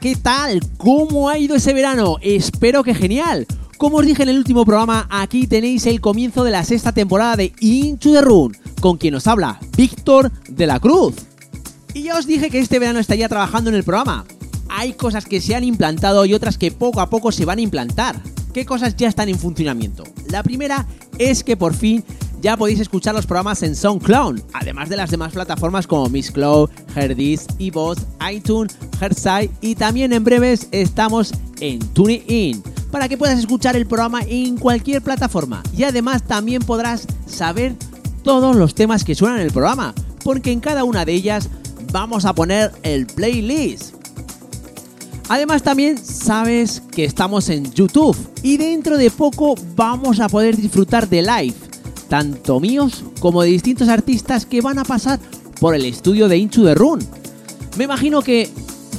¿qué tal? ¿Cómo ha ido ese verano? Espero que genial. Como os dije en el último programa, aquí tenéis el comienzo de la sexta temporada de Into the Run, con quien os habla, Víctor de la Cruz. Y ya os dije que este verano estaría trabajando en el programa. Hay cosas que se han implantado y otras que poco a poco se van a implantar. ¿Qué cosas ya están en funcionamiento? La primera es que por fin ya podéis escuchar los programas en SoundCloud, además de las demás plataformas como Miss Cloud, Herdis, iVoox, iTunes, Heartside y también en breves estamos en TuneIn para que puedas escuchar el programa en cualquier plataforma y además también podrás saber todos los temas que suenan en el programa, porque en cada una de ellas vamos a poner el playlist. Además también sabes que estamos en YouTube y dentro de poco vamos a poder disfrutar de live tanto míos como de distintos artistas que van a pasar por el estudio de Inchu de Run. Me imagino que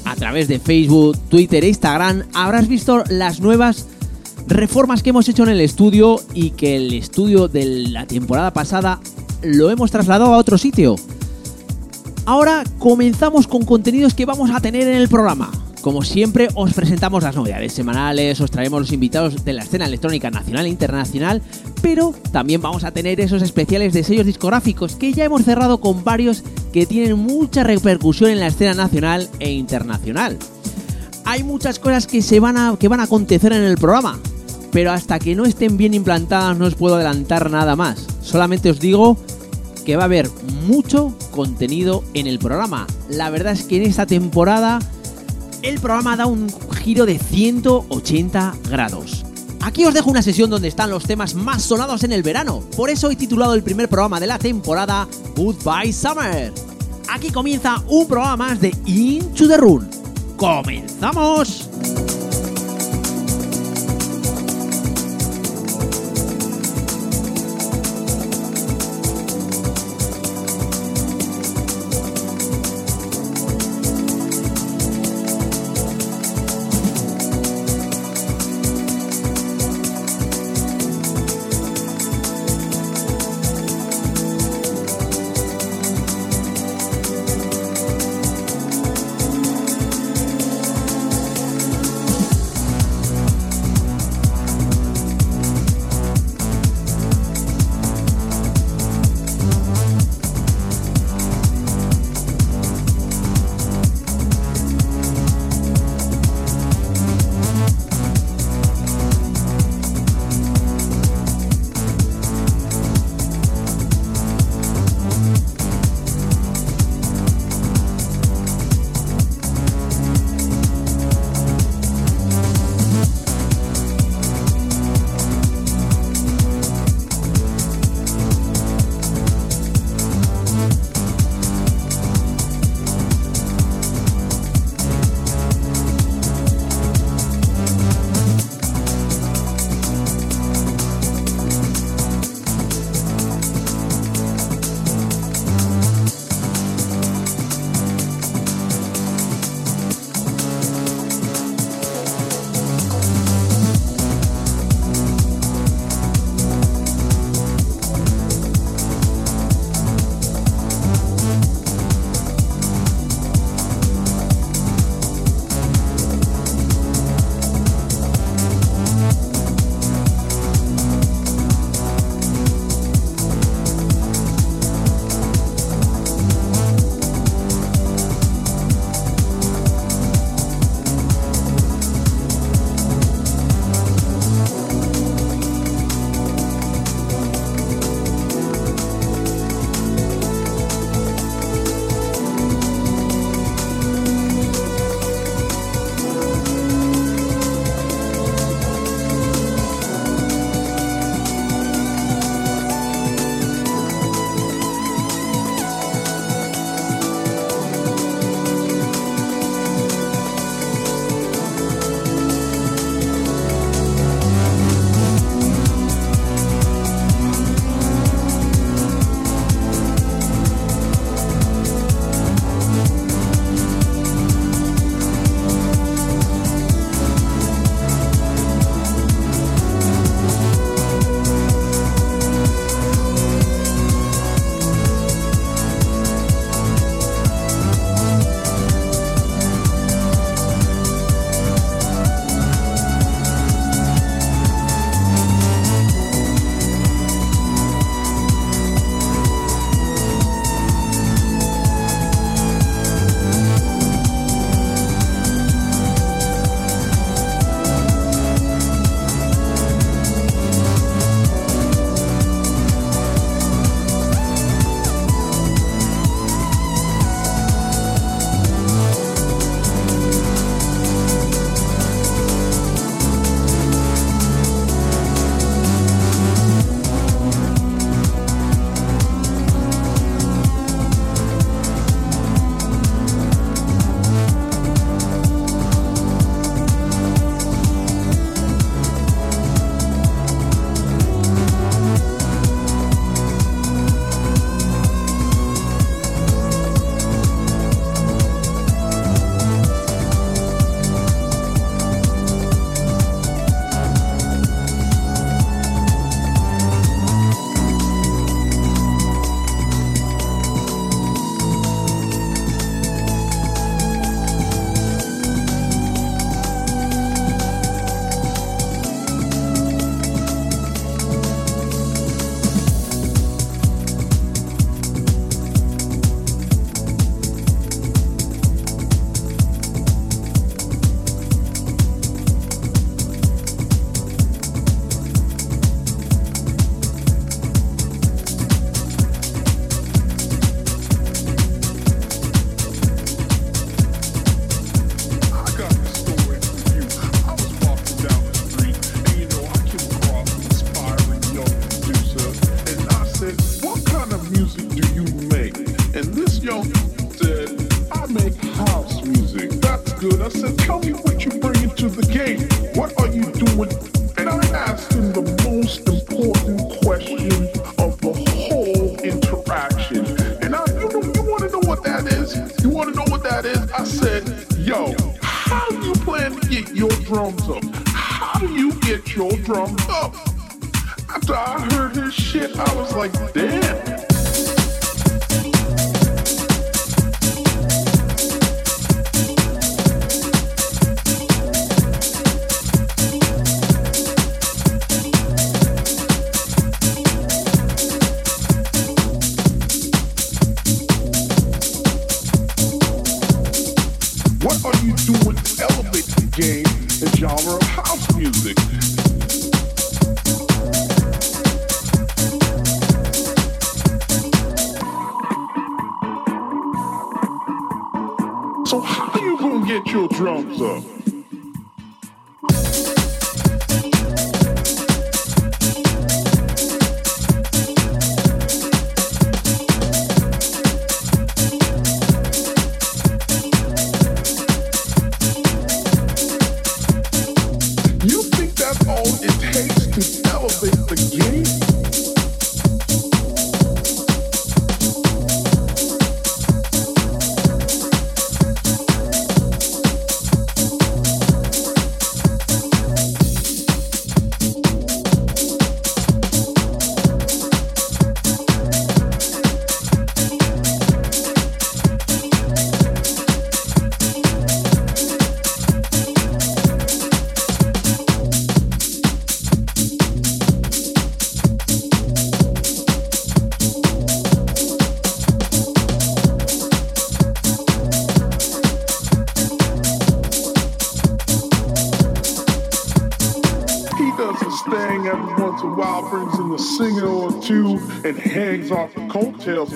a través de Facebook, Twitter e Instagram habrás visto las nuevas reformas que hemos hecho en el estudio y que el estudio de la temporada pasada lo hemos trasladado a otro sitio. Ahora comenzamos con contenidos que vamos a tener en el programa. Como siempre, os presentamos las novedades semanales, os traemos los invitados de la escena electrónica nacional e internacional, pero también vamos a tener esos especiales de sellos discográficos que ya hemos cerrado con varios que tienen mucha repercusión en la escena nacional e internacional. Hay muchas cosas que, se van, a, que van a acontecer en el programa, pero hasta que no estén bien implantadas no os puedo adelantar nada más. Solamente os digo que va a haber mucho contenido en el programa. La verdad es que en esta temporada el programa da un giro de 180 grados. Aquí os dejo una sesión donde están los temas más sonados en el verano. Por eso he titulado el primer programa de la temporada Goodbye Summer. Aquí comienza un programa más de Into the Run. ¡Comenzamos!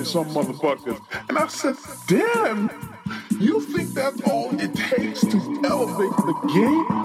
some motherfuckers. And I said, damn, you think that's all it takes to elevate the game?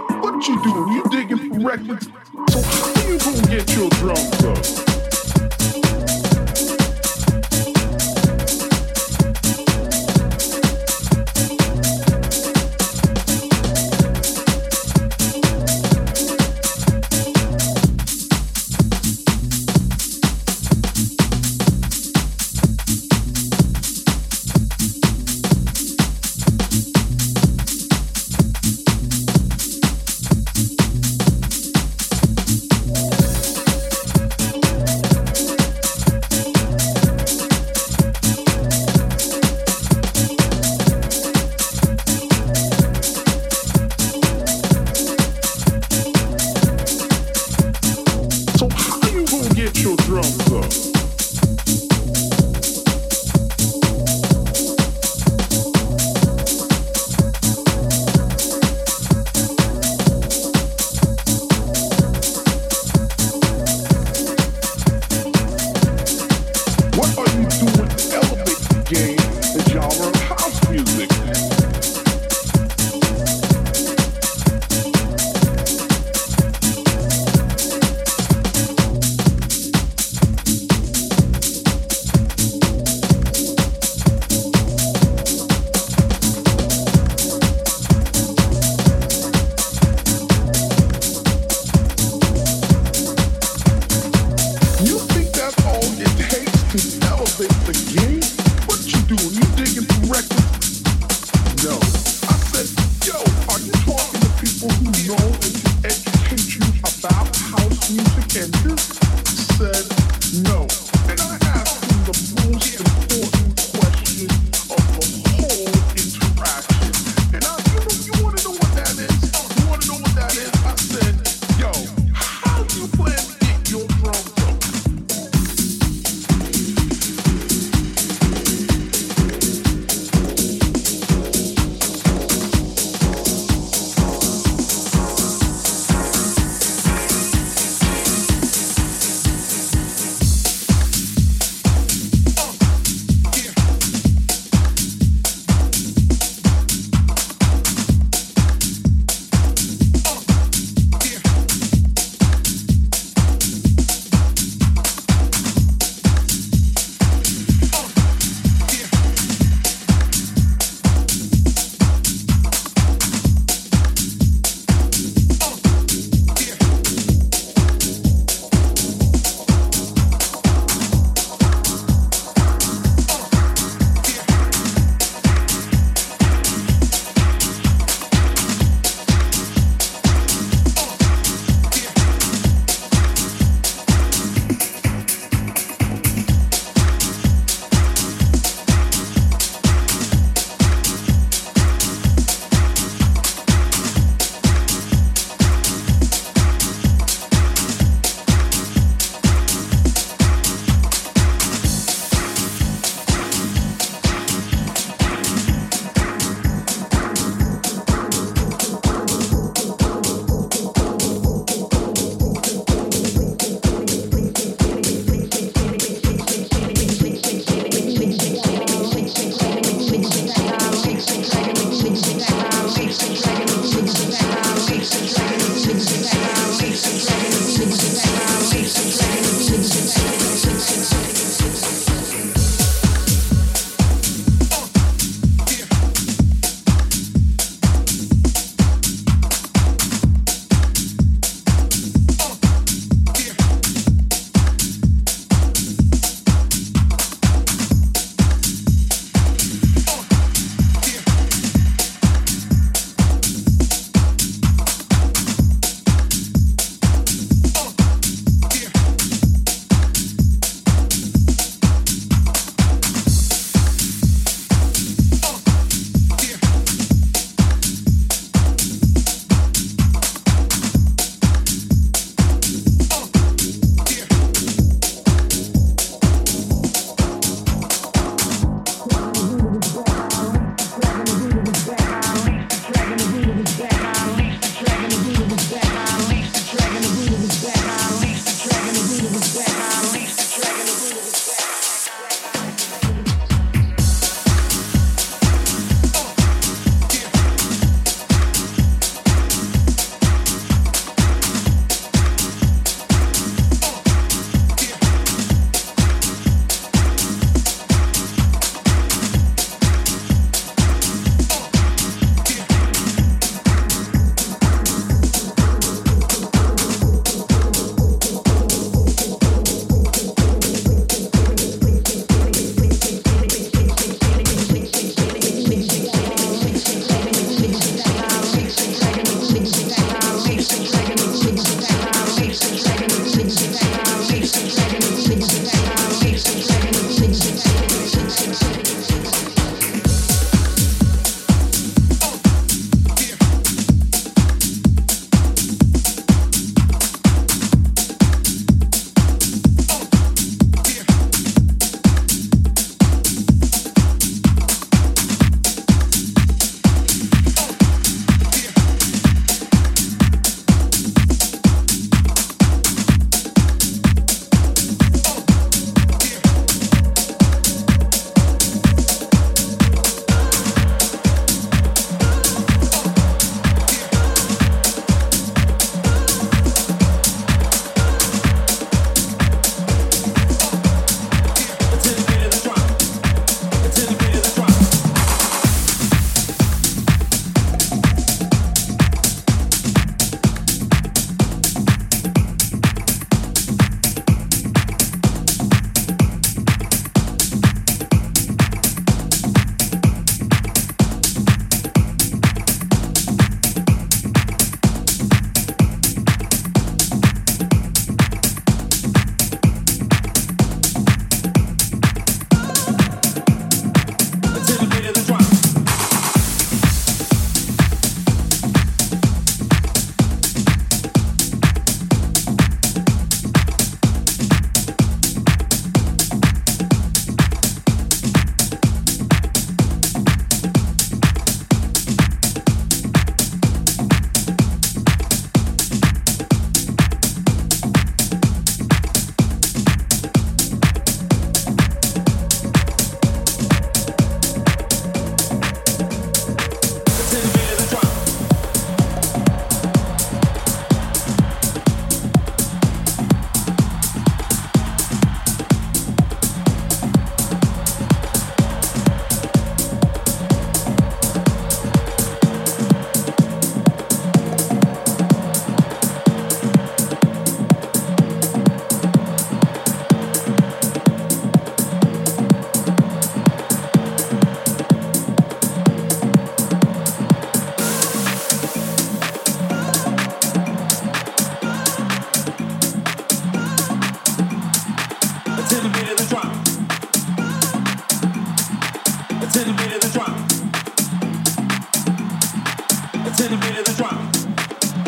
It's in the beat of the drum.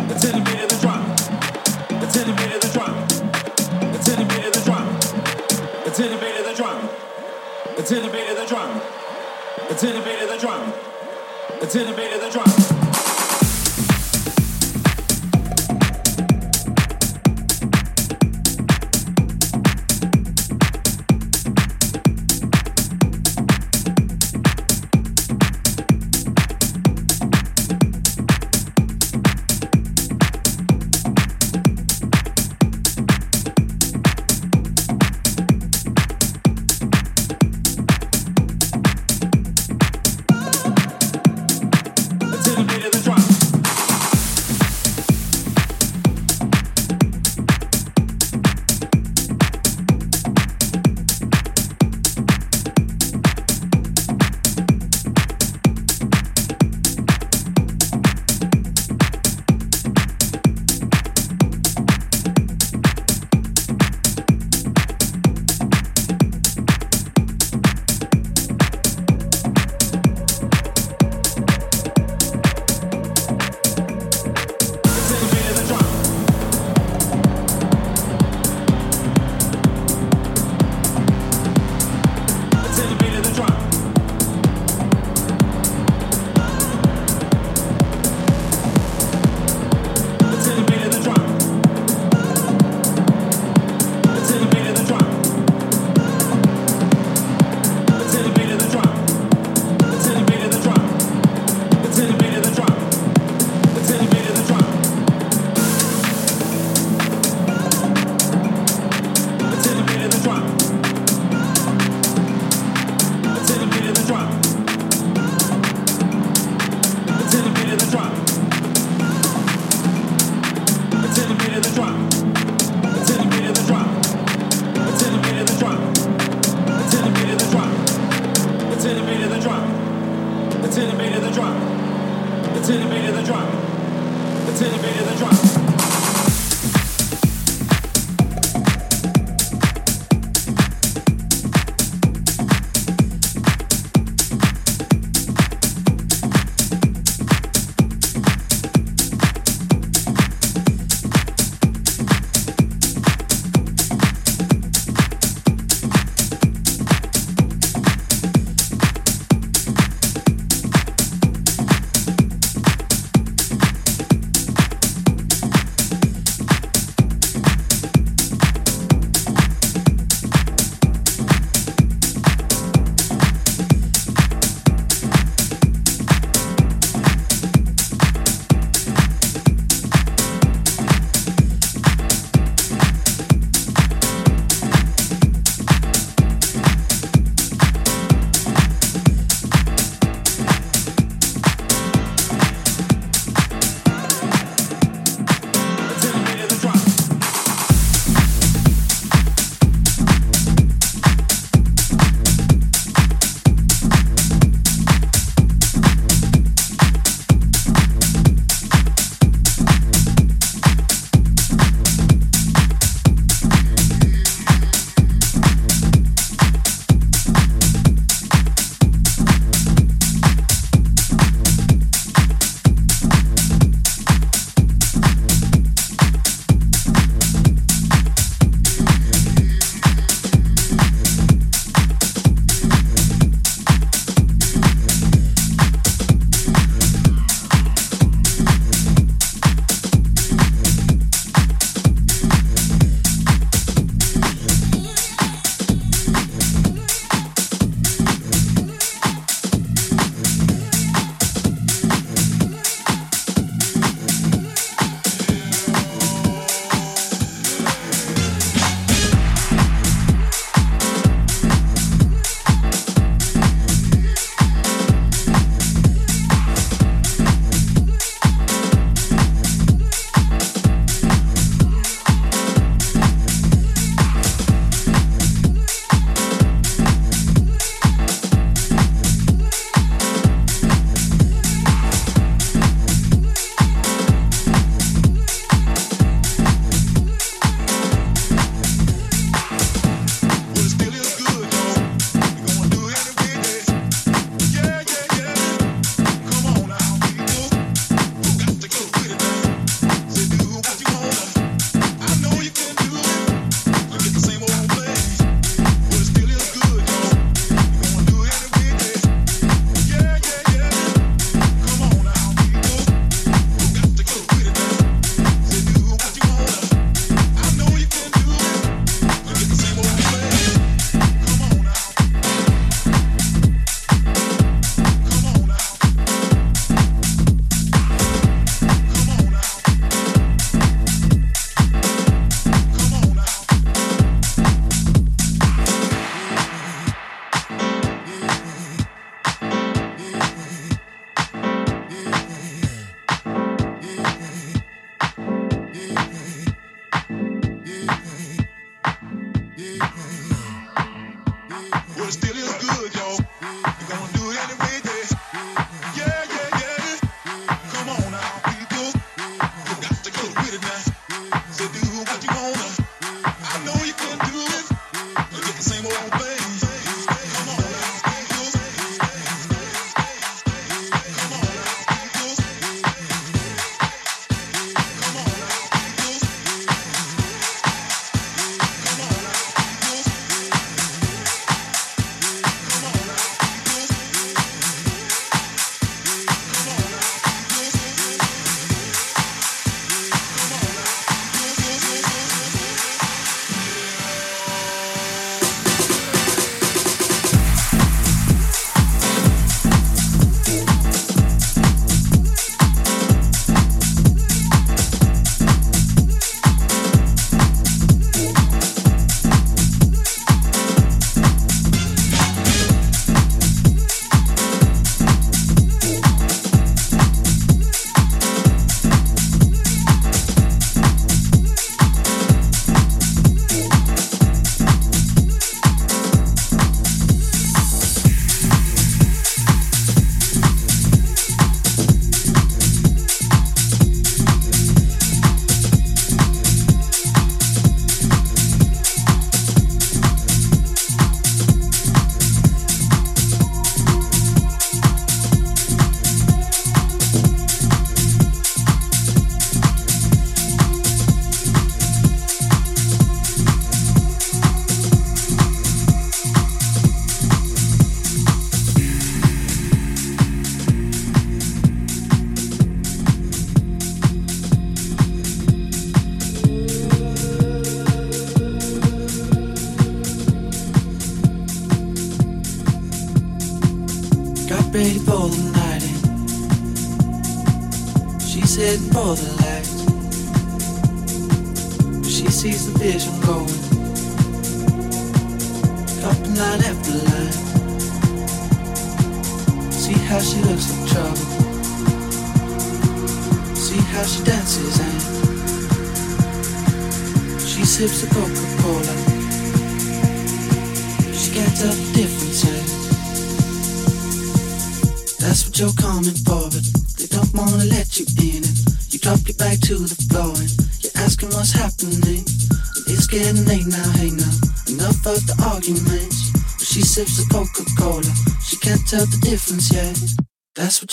It's in the beat of the drum. It's in the beat of the drum.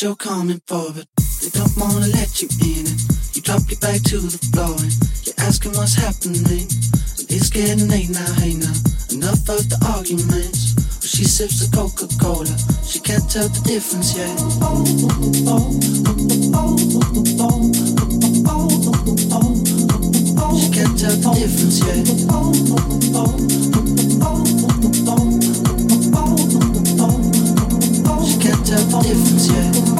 you're coming for forward. They don't wanna let you in it. You drop your back to the floor and you're asking what's happening. And it's getting late now, hey now. Enough of the arguments. Well, she sips the Coca Cola, she can't tell the difference yet. She can't tell the difference yet. doctor for the.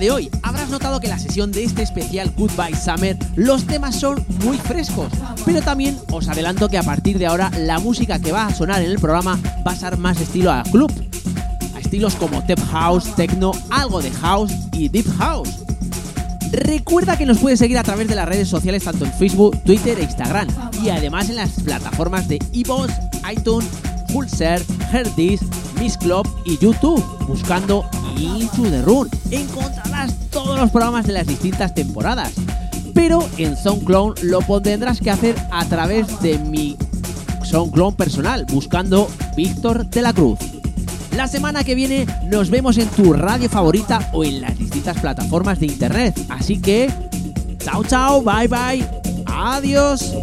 De hoy. Habrás notado que la sesión de este especial Goodbye Summer, los temas son muy frescos, pero también os adelanto que a partir de ahora la música que va a sonar en el programa va a ser más estilo a club, a estilos como Tech House, Techno, algo de House y Deep House. Recuerda que nos puedes seguir a través de las redes sociales tanto en Facebook, Twitter e Instagram y además en las plataformas de iVoox, iTunes, Pulsar, Herdis, Miss Club y YouTube buscando Into the Run. Encontrarás los programas de las distintas temporadas. Pero en SoundCloud lo tendrás que hacer a través de mi SoundCloud personal buscando Víctor de la Cruz. La semana que viene nos vemos en tu radio favorita o en las distintas plataformas de internet. Así que, chao, chao, bye, bye, adiós.